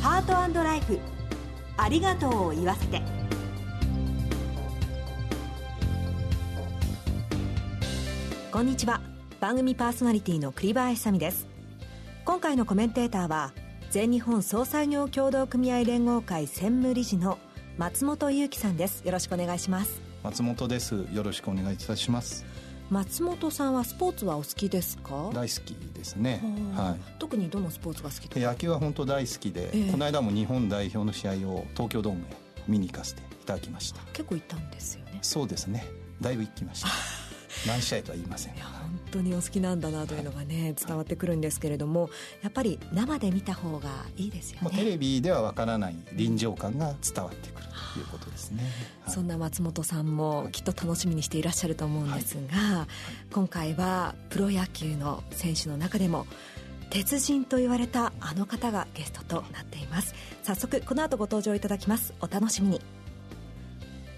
ハートライフ。ありがとうを言わせて。こんにちは。番組パーソナリティの栗林さみです。今回のコメンテーターは全日本総裁業協同組合連合会専務理事の松本裕樹さんです。よろしくお願いします。松本です。よろしくお願いいたします。松本さんはスポーツはお好きですか？大好きですね、はい、特にどのスポーツが好き。ですか野球は本当大好きで、えー、この間も日本代表の試合を東京ドームへ見に行かせていただきました。結構行ったんですよね。そうですね。だいぶ行きました。何試合とは言いません。本当にお好きなんだなというのがね、伝わってくるんですけれどもやっぱり生で見た方がいいですよね。テレビではわからない臨場感が伝わってくる。ということですね、はい、そんな松本さんもきっと楽しみにしていらっしゃると思うんですが、はい、今回はプロ野球の選手の中でも鉄人と言われたあの方がゲストとなっています。早速この後ご登場いただきます。お楽しみに。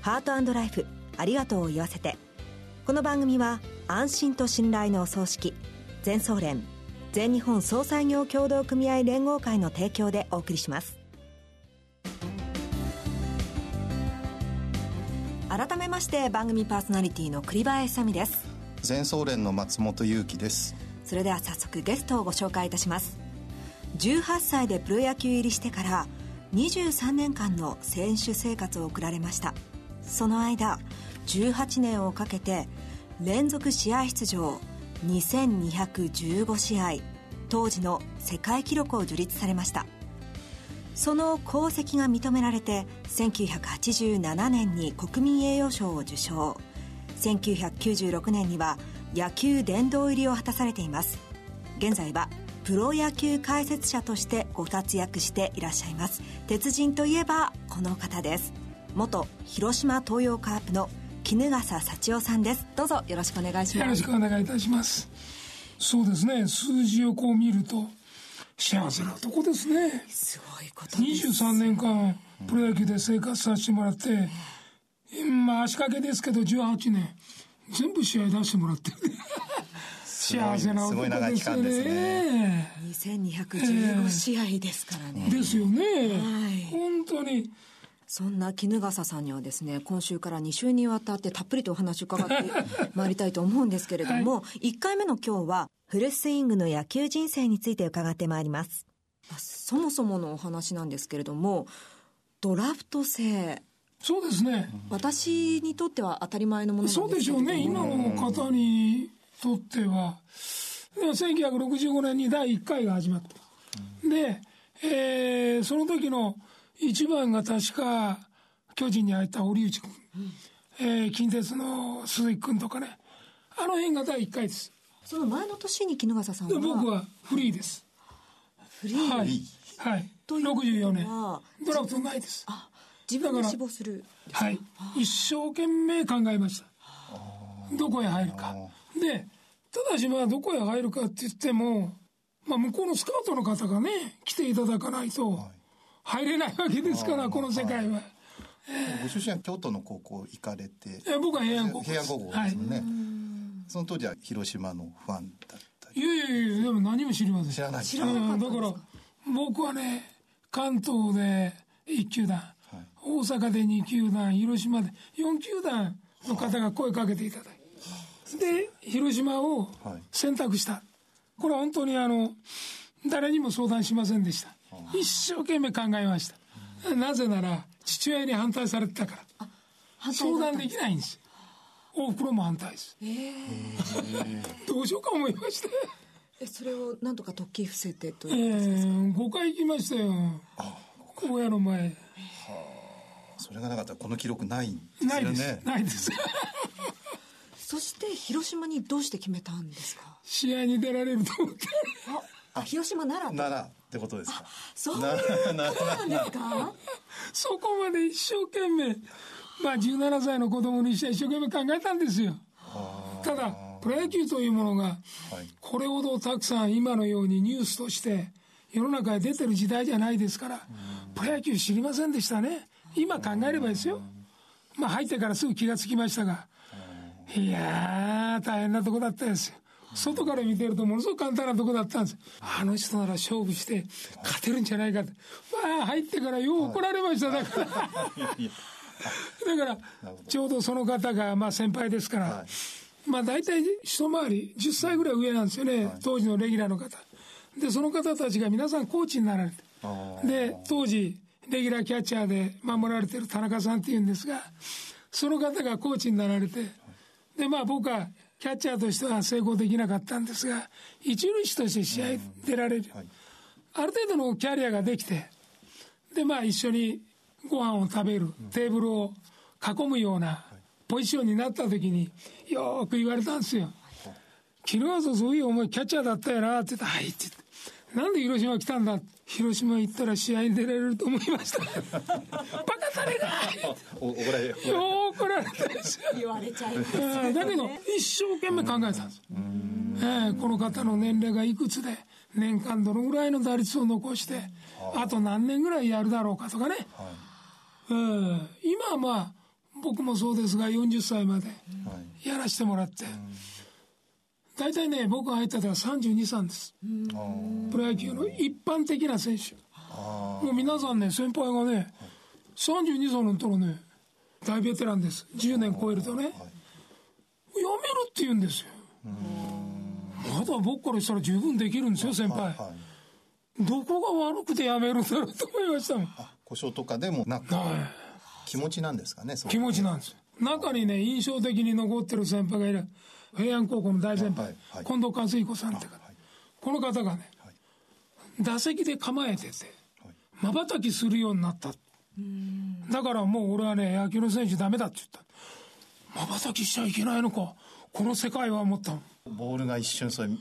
ハートライフありがとうを言わせて。この番組は安心と信頼のお葬式全総連全日本総裁業協同組合連合会の提供でお送りします改めまして番組パーソナリティの栗林さみです。全総連の松本裕樹です。それでは早速ゲストをご紹介いたします。18歳でプロ野球入りしてから23年間の選手生活を送られました。その間18年をかけて連続試合出場2215試合当時の世界記録を樹立されましたその功績が認められて1987年に国民栄誉賞を受賞。1996年には野球殿堂入りを果たされています。現在はプロ野球解説者としてご活躍していらっしゃいます。鉄人といえばこの方です。元広島東洋カープの衣笠幸男さんです。どうぞよろしくお願いします。よろしくお願いいたします。そうですね。数字をこう見ると幸せなとこですねすごいことです23年間プロ野球で生活させてもらって、うん、まあ足掛けですけど18年全部試合出してもらってる幸せな男ですよね。2215試合ですからね。ですよね。はい。本当に。そんな衣笠さんにはですね、今週から2週にわたってたっぷりとお話を伺って まいりたいと思うんですけれども、はい、1回目の今日は、フルスイングの野球人生について伺ってまいります。そもそものお話なんですけれども、ドラフト制。そうですね。私にとっては当たり前のものなんですそうでしょうね。今の方にとっては。1965年に第1回が始まった。で、えー、その時の一番が確か、巨人に入った堀内君、うん、えー、近鉄の鈴木君とかね、あの辺が第1回です。その前の年に衣笠さんは？僕はフリーです。フリーはい。はい。64年。ドラフトないです。あ、自分が志望する。はい。一生懸命考えました。どこへ入るか。で、ただしまあどこへ入るかって言っても、まあ向こうのスカウトの方がね、来ていただかないと、はい入れないわけですから、この世界は。ご出身は京都の高校行かれて。僕は平安高校平安高校ですもんね。はい、その当時は広島のファンだったいやいやいや、でも何も知りません。知らない。知らなだから、僕はね、関東で1球団、はい、大阪で2球団、広島で4球団の方が声かけていただいて。で、広島を選択した。これは本当にあの、誰にも相談しませんでした。一生懸命考えました。なぜなら、父親に反対されてたから。相談できないんですよ。おふくろも反対です。えー、どうしようか思いまして。え、それをなんとか突起伏せてということですか、えー、5回行きましたよ。親の前。はあ。それがなかったらこの記録ないんですよね。ないです。ないです。そして広島にどうして決めたんですか？試合に出られると思って。あ、広島ならならってことですか？そういうなんですか？そこまで一生懸命、まあ17歳の子供にして一生懸命考えたんですよ。ただ、プロ野球というものが、これほどたくさん今のようにニュースとして世の中へ出てる時代じゃないですから、プロ野球知りませんでしたね。今考えればですよ。まあ入ってからすぐ気がつきましたが、いやー、大変なとこだったですよ。外から見てるとものすごく簡単なとこだったんです。あの人なら勝負して勝てるんじゃないかって。まあ入ってからよう怒られました。だから。だからちょうどその方がまあ先輩ですから、はい、まあ大体一回り10歳ぐらい上なんですよね、はい、当時のレギュラーの方。でその方たちが皆さんコーチになられて。で当時レギュラーキャッチャーで守られてる田中さんっていうんですがその方がコーチになられて。でまあ僕はキャッチャーとしては成功できなかったんですが一塁手として試合出られる、ある程度のキャリアができてでまあ一緒にご飯を食べるテーブルを囲むようなポジションになった時によく言われたんですよ「昨日はそういう思いキャッチャーだったよな」って言って「はい」って言って「なんで広島来たんだ?」広島行ったら試合に出られると思いました。バカたれが。怒られよ怒られた言われちゃいます、ね、だけど一生懸命考えたんです、えー、この方の年齢がいくつで年間どのぐらいの打率を残してあと何年ぐらいやるだろうかとかね、はい。えー、今はまあ僕もそうですが40歳までやらせてもらって、大体ね僕が入った時は32歳です。プロ野球の一般的な選手。もう皆さんね先輩がね32歳の頃ね大ベテランです。10年超えるとね、やめるって言うんですよ。まだ僕からしたら十分できるんですよ先輩、どこが悪くてやめるんだろうと思いましたもん。故障とかでもなく、はい、気持ちなんですかね気持ちなんです。中にね印象的に残ってる先輩がいる平安高校の大先輩、はい、近藤和彦さんって方、この方がね、打席で構えててまばたきするようになった。だからもう俺はね野球の選手ダメだって言った。まばたきしちゃいけないのか。この世界は思ったボールが一瞬それ見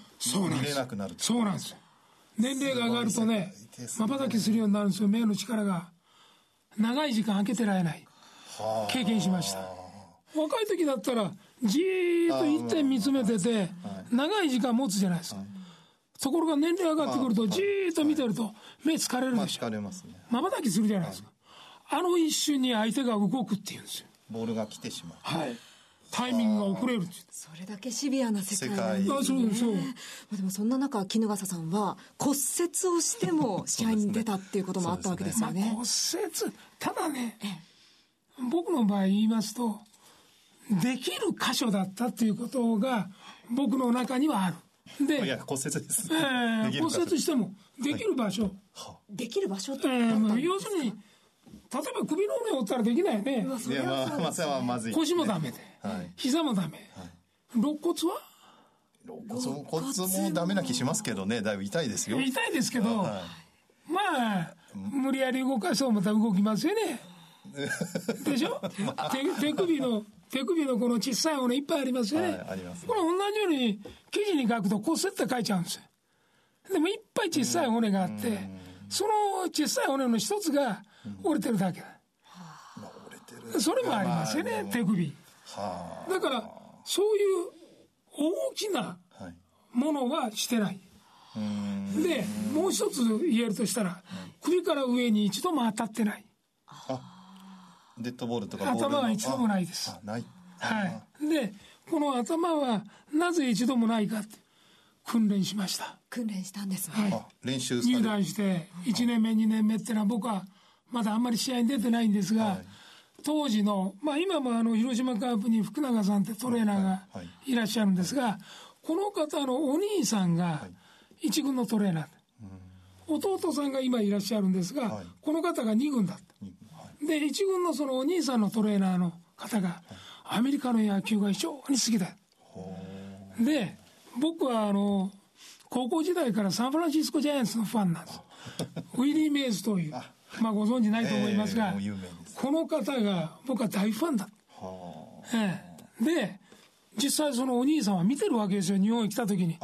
れなくなるそうなんですよ。年齢が上がるとねまばたきするようになるんですよ。目の力が。長い時間開けてられない。経験しました。若い時だったらじーっと一点見つめてて長い時間持つじゃないですか。ところが年齢上がってくるとじーっと見てると目疲れるでしょ。まばたきするじゃないですか。あの一瞬に相手が動くっていうんですよ。ボールが来てしまう。はい。タイミングが遅れるそれだけシビアな世界なんですねそうでもそんな中衣笠さんは骨折をしても 試合に出たっていうこともあったわけですよね。ね。まあ、骨折。ただね僕の場合言いますとできる箇所だったっていうことが僕の中にはある。でいや骨折です、えー、骨折してもできる場所、はい、できる場所って、えー、要するに例えば首の骨折ったらできないよね。いや、まあ、まあ、それはまずい、腰もダメで。はい、膝もダメ。はい、肋骨は？肋骨骨もダメな気しますけどね、だいぶ痛いですよ。痛いですけど、はい、まあ、無理やり動かそうまた動きますよね。でしょ？手手首の、手首のこの小さい骨いっぱいありますよね。はい、あります、これ同じように記事に書くと骨折って書いちゃうんですよ。でもいっぱい小さい骨があって、その小さい骨の一つが折れてるだけだ。それもありますよね、手首。だから、そういう大きなものはしてない。で、もう一つ言えるとしたら、首から上に一度も当たってない。デッドボールとか頭は一度もないです。ない。はい。で、この頭はなぜ一度もないかって、訓練しました。訓練したんですね。はい、練習入団して、1年目、2年目っていうのは僕はまだあんまり試合に出てないんですが、はい、当時の、まあ今もあの、広島カープに福永さんってトレーナーがいらっしゃるんですが、この方のお兄さんが一軍のトレーナー。弟さんが今いらっしゃるんですが、この方が2軍だった。で、一軍のそのお兄さんのトレーナーの方が、アメリカの野球が非常に好きだ。で、僕はあの、高校時代からサンフランシスコジャイアンツのファンなんです。ウィリー・メイズという、まあご存知ないと思いますが、えー、この方が僕は大ファンだ。ええ、で、実際そのお兄さんは見てるわけですよ、日本に来た時に。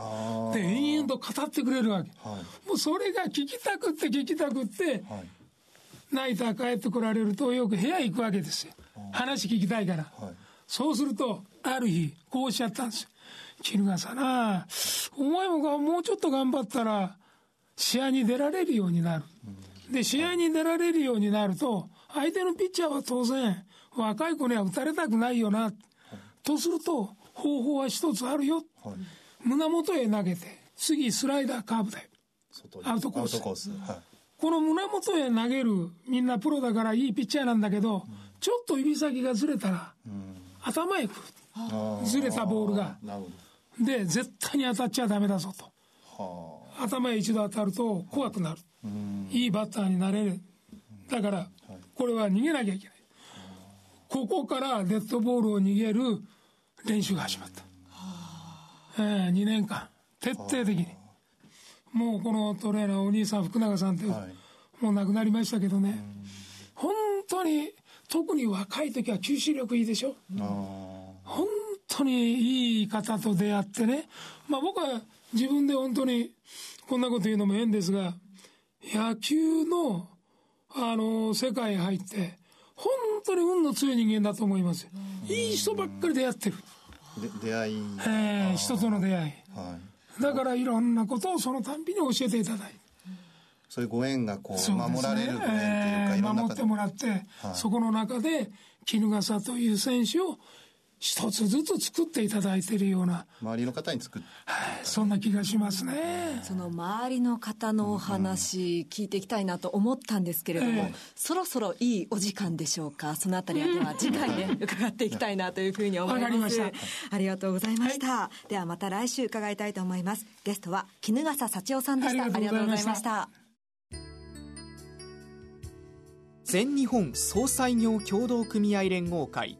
で、延々と語ってくれるわけ。はい、もうそれが聞きたくって聞きたくって、はい、ナイター帰ってこられるとよく部屋行くわけですよ。話聞きたいから。はい、そうすると、ある日、こうおっしゃったんですよ。衣笠な、お前ももうちょっと頑張ったら、試合に出られるようになる。で、試合に出られるようになると、相手のピッチャーは当然、若い子には打たれたくないよな。とすると、方法は一つあるよ。胸元へ投げて次スライダーカーブでアウトコースコース、はい、この胸元へ投げるみんなプロだからいいピッチャーなんだけど、うん、ちょっと指先がずれたら、うん、頭へくる。ずれたボールが。で絶対に当たっちゃダメだぞと。頭へ一度当たると怖くなる。いいバッターになれる。だからこれは逃げなきゃいけない。ここからデッドボールを逃げる練習が始まった、えー、2年間徹底的にもうこのトレーナーお兄さん福永さんって、もう亡くなりましたけどね。本当に特に若い時は吸収力いいでしょ。本当にいい方と出会ってね。まあ僕は自分で本当にこんなこと言うのも変ですが野球のあの世界に入って本当に運の強い人間だと思いますいい人ばっかり出会ってる。出会い。ええ人との出会い、はい、だからいろんなことをそのたんびに教えていただいて。そういうご縁がこう守られるご縁っていうか、えー、守ってもらって、はい、そこの中で衣笠という選手を一つずつ作っていただいているような。周りの方に作って、はい、そんな気がしますね。その周りの方のお話聞いていきたいなと思ったんですけれども、えー、そろそろいいお時間でしょうか？そのあたりはでは次回ね伺っていきたいなというふうに思います。ありがとうございました、はい、ではまた来週伺いたいと思います。ゲストは衣笠幸男さんでした。ありがとうございました。全日本総裁業協同組合連合会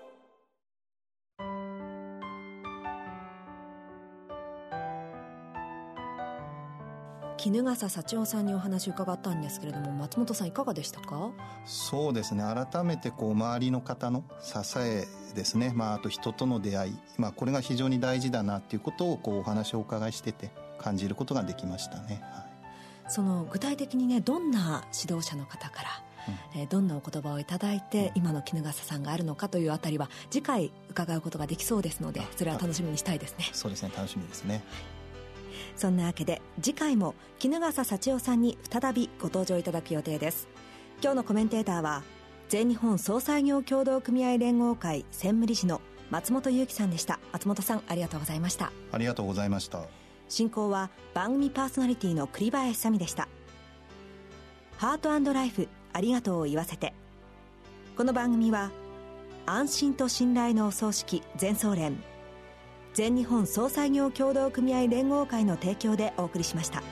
衣笠幸男さんにお話を伺ったんですけれども松本さんいかがでしたか？そうですね。改めてこう周りの方の支えですね、まあ、あと人との出会い、まあ、これが非常に大事だなっていうことをこうお話をお伺いしてて感じることができましたね、はい、その具体的にねどんな指導者の方からうん、えー、どんなお言葉をいただいて、今の衣笠さんがあるのかというあたりは次回伺うことができそうですのでそれは楽しみにしたいですね。そうですね。楽しみですね、はいそんなわけで次回も衣笠幸男さんに再びご登場いただく予定です。今日のコメンテーターは全日本総裁業協同組合連合会専務理事の松本裕樹さんでした。松本さんありがとうございました。ありがとうございました。進行は番組パーソナリティの栗林さみでした。ハートライフありがとうを言わせて。この番組は安心と信頼のお葬式全総連全日本総裁業協同組合連合会の提供でお送りしました。